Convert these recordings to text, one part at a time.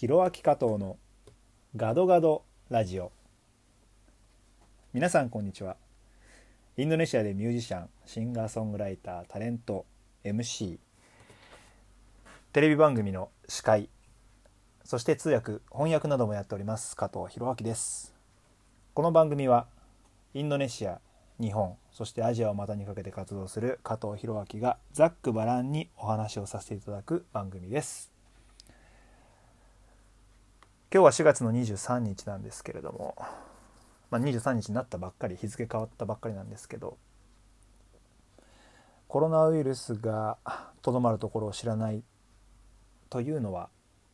ひろあき加藤のガドガドラジオ。皆さんこんにちは。インドネシアでミュージシャンシンガーソングライタータレント MC テレビ番組の司会そして通訳翻訳などもやっております加藤弘明です。この番組はインドネシア日本そしてアジアを股にかけて活動する加藤弘明がざっくばらんにお話をさせていただく番組です。今日は4月の23日なんですけれども、まあ、23日になったばっかり日付変わったばっかりなんですけどコロナウイルスがとどまるところを知らないというのは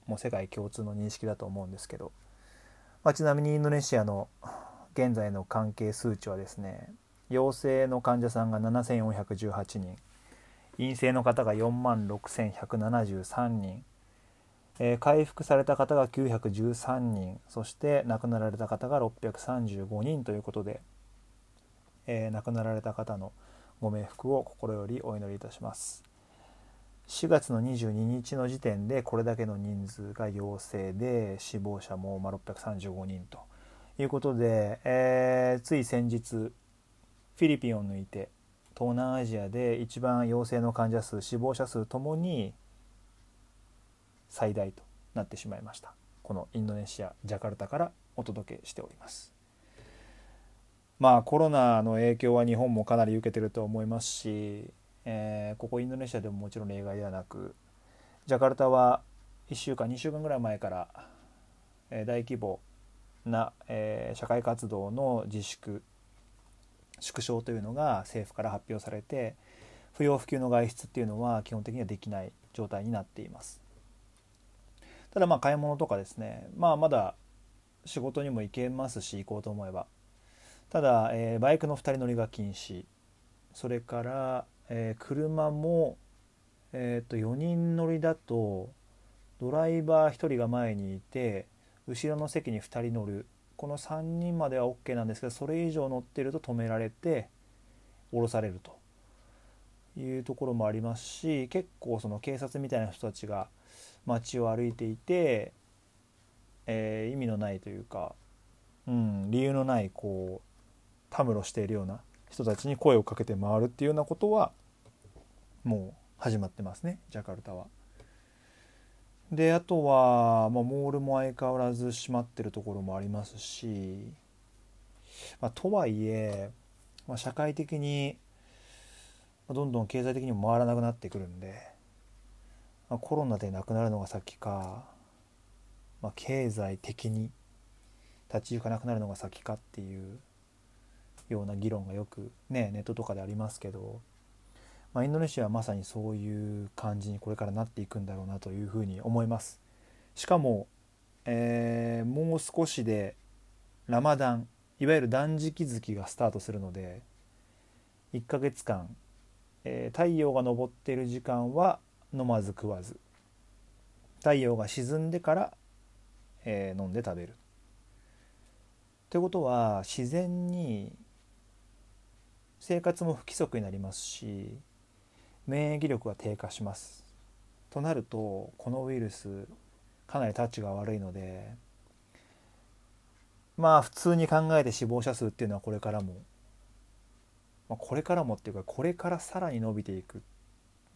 もう世界共通の認識だと思うんですけど、まあ、ちなみにインドネシアの現在の関係数値はですね陽性の患者さんが7418人陰性の方が4万6173人、えー、回復された方が913人そして亡くなられた方が635人ということで、えー、亡くなられた方のご冥福を心よりお祈りいたします。4月の22日の時点でこれだけの人数が陽性で死亡者も635人ということで、えー、つい先日フィリピンを抜いて東南アジアで一番陽性の患者数死亡者数ともに最大となってしまいました。このインドネシアジャカルタからお届けしております。まあコロナの影響は日本もかなり受けてると思いますし、えー、ここインドネシアでももちろん例外ではなくジャカルタは1週間2週間ぐらい前から、えー、大規模な、えー、社会活動の自粛縮小というのが政府から発表されて不要不急の外出っていうのは基本的にはできない状態になっています。ただまあ買い物とかですね。まあまだ仕事にも行けますし行こうと思えば。ただ、えー、バイクの2人乗りが禁止。それから、えー、車も、えー、と4人乗りだとドライバー1人が前にいて後ろの席に2人乗る。この3人までは OK なんですけどそれ以上乗ってると止められて降ろされるというところもありますし結構その警察みたいな人たちが街を歩いていて、えー、意味のないというか、うん、理由のないこうたむろしているような人たちに声をかけて回るっていうようなことはもう始まってますねジャカルタは。であとは、まあ、モールも相変わらず閉まってるところもありますし、まあ、とはいえ、まあ、社会的にどんどん経済的にも回らなくなってくるんで、まあ、コロナでなくなるのが先か、まあ、経済的に立ち行かなくなるのが先かっていうような議論がよくねネットとかでありますけどまあ、インドネシアはまさにそういう感じにこれからなっていくんだろうなというふうに思います。しかも、えー、もう少しでラマダンいわゆる断食月がスタートするので1ヶ月間、えー、太陽が昇っている時間は飲まず食わず。太陽が沈んでから、えー、飲んで食べる。ということは自然に生活も不規則になりますし免疫力が低下します。となるとこのウイルスかなりタッチが悪いのでまあ普通に考えて死亡者数っていうのはこれからも、まあ、これからもっていうかこれからさらに伸びていく。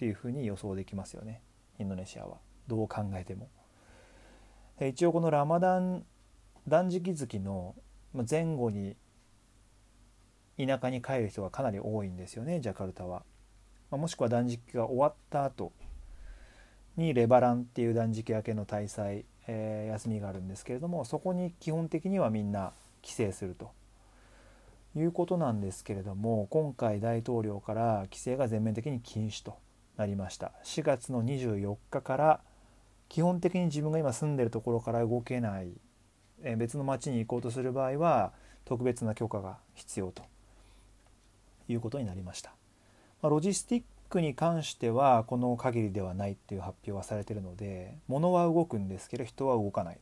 っていうふうに予想できますよねインドネシアはどう考えても。一応このラマダン断食月の前後に田舎に帰る人がかなり多いんですよねジャカルタは。もしくは断食が終わった後にレバランっていう断食明けの大祭、えー、休みがあるんですけれどもそこに基本的にはみんな帰省するということなんですけれども今回大統領から規制が全面的に禁止となりました。4月の24日から基本的に自分が今住んでるところから動けない、え、別の町に行こうとする場合は特別な許可が必要ということになりました。まロジスティックに関してはこの限りではないっていう発表はされてるので物は動くんですけど人は動かない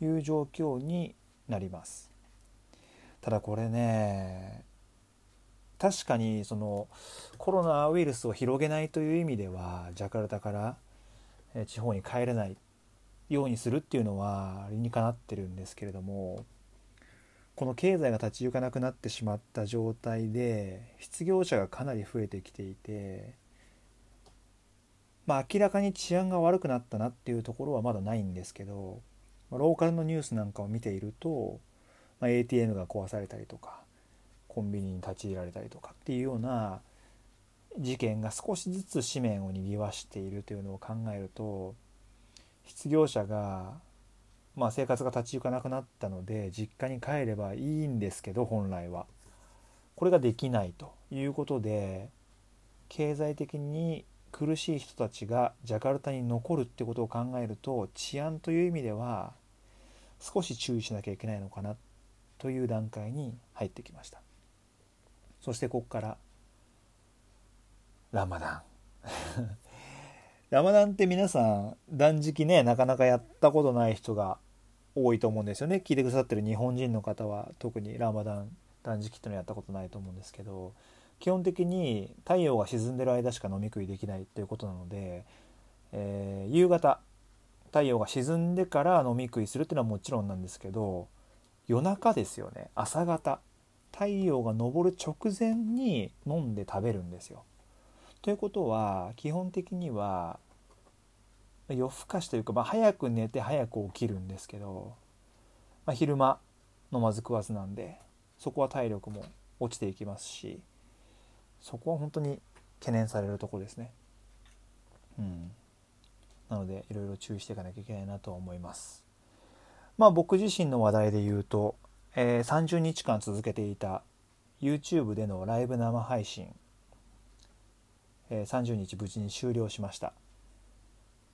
という状況になります。ただこれね確かにそのコロナウイルスを広げないという意味ではジャカルタから地方に帰れないようにするっていうのは理にかなってるんですけれどもこの経済が立ち行かなくなってしまった状態で失業者がかなり増えてきていてまあ明らかに治安が悪くなったなっていうところはまだないんですけどローカルのニュースなんかを見ていると、ま、ATM が壊されたりとかコンビニに立ち入られたりとかっていうような事件が少しずつ紙面を賑わしているというのを考えると失業者が、まあ、生活が立ち行かなくなったので実家に帰ればいいんですけど本来は。これができないということで経済的に苦しい人たちがジャカルタに残るってことを考えると治安という意味では少し注意しなきゃいけないのかなという段階に入ってきました。そしてここから。ラマダン。ラマダンって皆さん断食ねなかなかやったことない人が多いと思うんですよね。聞いてくださってる日本人の方は特にラマダン断食っていうのやったことないと思うんですけど基本的に太陽が沈んでる間しか飲み食いできないっていうことなので、えー、夕方太陽が沈んでから飲み食いするっていうのはもちろんなんですけど夜中ですよね。朝方太陽が昇る直前に飲んで食べるんですよ。ということは基本的には夜更かしというか、まあ、早く寝て早く起きるんですけど、まあ、昼間飲まず食わずなんでそこは体力も落ちていきますしそこは本当に懸念されるとこですね。うん、なのでいろいろ注意していかなきゃいけないなと思います。まあ僕自身の話題で言うと、えー、30日間続けていた YouTube でのライブ生配信え30日無事に終了しました、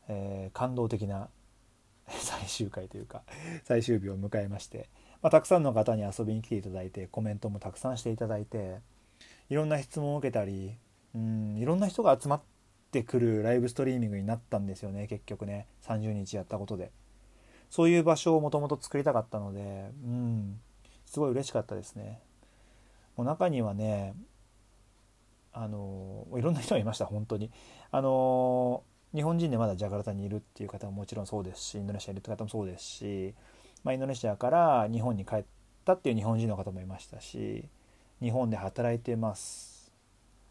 えー、感動的な 最終回というか最終日を迎えまして、まあ、たくさんの方に遊びに来ていただいてコメントもたくさんしていただいていろんな質問を受けたりうんいろんな人が集まってくるライブストリーミングになったんですよね結局ね。30日やったことで。そういう場所をもともと作りたかったのでうん。すごい嬉しかったですね。もう中にはねあのいろんな人がいました本当に。あの日本人でまだジャカルタにいるっていう方ももちろんそうですしインドネシアにいるって方もそうですし、まあ、インドネシアから日本に帰ったっていう日本人の方もいましたし日本で働いてます。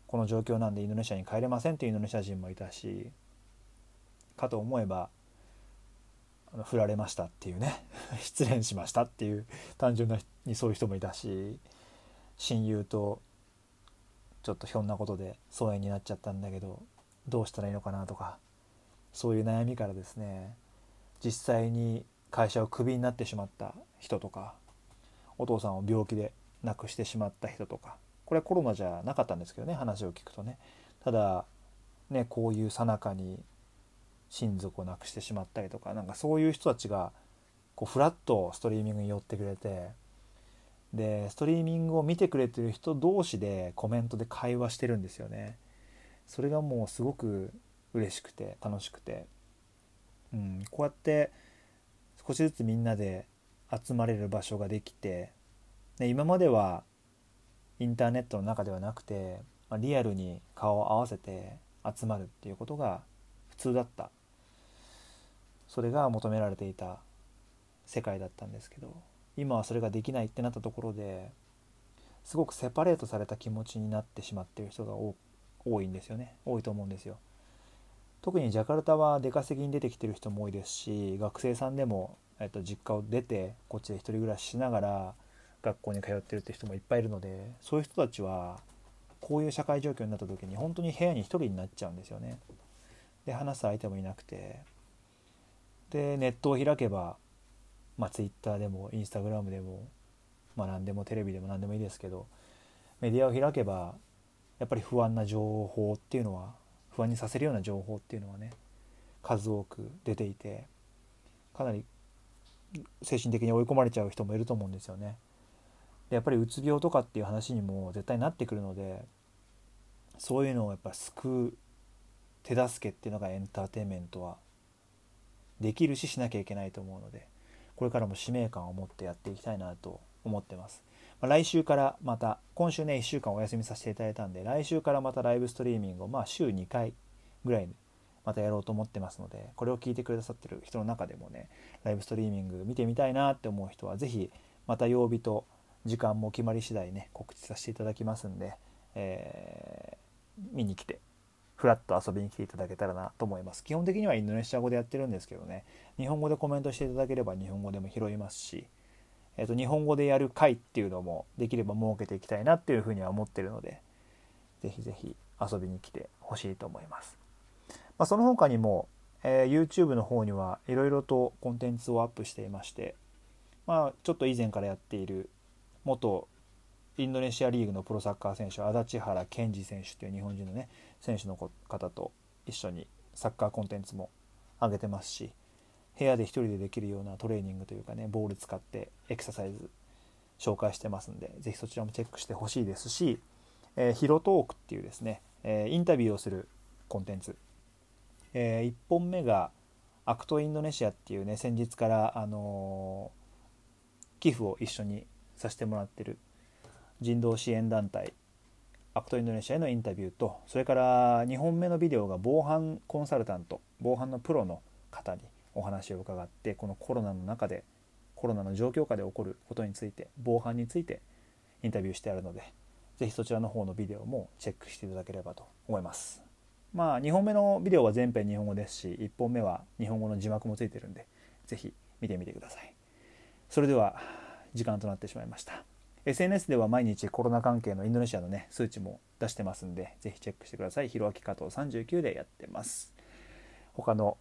この状況なんでインドネシアに帰れませんっていうインドネシア人もいたしかと思えばあの振られましたっていうね。失恋しましたっていう単純なにそういう人もいたし親友とちょっとひょんなことで疎遠になっちゃったんだけどどうしたらいいのかなとかそういう悩みからですね実際に会社をクビになってしまった人とかお父さんを病気で亡くしてしまった人とかこれはコロナじゃなかったんですけどね話を聞くとね。ただねこういうさなかに親族を亡くしてしまったりとかなんかそういう人たちがこうフラッとストリーミングに寄ってくれてでストリーミングを見てくれてる人同士でコメントで会話してるんですよね。それがもうすごく嬉しくて楽しくて、うん、こうやって少しずつみんなで集まれる場所ができてで今まではインターネットの中ではなくて、まあ、リアルに顔を合わせて集まるっていうことが普通だった。それが求められていた世界だったんですけど今はそれができないってなったところですごくセパレートされた気持ちになってしまってる人が多いんですよね。多いと思うんですよ。特にジャカルタは出稼ぎに出てきてる人も多いですし学生さんでも、えっと、実家を出てこっちで一人暮らししながら学校に通ってるって人もいっぱいいるのでそういう人たちはこういう社会状況になった時に本当に部屋に一人になっちゃうんですよね。で話す相手もいなくてでネットを開けばまあ、Twitter でも Instagram でも、まあ、何でもテレビでも何でもいいですけどメディアを開けばやっぱり不安な情報っていうのは不安にさせるような情報っていうのはね数多く出ていてかなり精神的に追い込まれちゃう人もいると思うんですよね。でやっぱりうつ病とかっていう話にも絶対なってくるのでそういうのをやっぱ救う手助けっていうのがエンターテインメントはできるししなきゃいけないと思うのでこれからも使命感を持ってやっていきたいなと思ってます。まあ、来週からまた、今週ね、1週間お休みさせていただいたんで、来週からまたライブストリーミングを、まあ、週2回ぐらいまたやろうと思ってますのでこれを聞いてくださってる人の中でもねライブストリーミング見てみたいなって思う人は是非また曜日と時間も決まり次第ね告知させていただきますんで、えー、見に来てフラッと遊びに来ていただけたらなと思います。基本的にはインドネシア語でやってるんですけどね。日本語でコメントしていただければ日本語でも拾いますし、えー、と日本語でやる回っていうのもできれば設けていきたいなっていうふうには思ってるのでぜひぜひ遊びに来てほしいと思います、まあ、その他にも、えー、YouTube の方にはいろいろとコンテンツをアップしていましてまあちょっと以前からやっている元インドネシアリーグのプロサッカー選手足立原健二選手という日本人のね選手の方と一緒にサッカーコンテンツも上げてますし部屋で一人でできるようなトレーニングというかねボール使ってエクササイズ紹介してますんで是非そちらもチェックしてほしいですし、えー、ヒロトークっていうですね、えー、インタビューをするコンテンツ、えー、1本目がアクトインドネシアっていうね先日から、あの寄付を一緒にさせてもらってる人道支援団体アクトインドネシアへのインタビューとそれから2本目のビデオが防犯コンサルタント防犯のプロの方にお話を伺ってこのコロナの中でコロナの状況下で起こることについて防犯についてインタビューしてあるので是非そちらの方のビデオもチェックしていただければと思います。まあ2本目のビデオは全編日本語ですし1本目は日本語の字幕もついてるんで是非見てみてください。それでは時間となってしまいました。SNS では毎日コロナ関係のインドネシアのね数値も出してますんでぜひチェックしてください。ひろあき加藤39でやってます。他の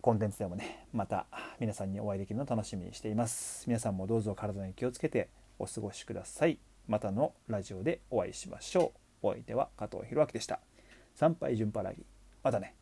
コンテンツでもねまた皆さんにお会いできるのを楽しみにしています。皆さんもどうぞ体に気をつけてお過ごしください。またのラジオでお会いしましょう。お相手は加藤弘明でした。参拝順パラギまたね。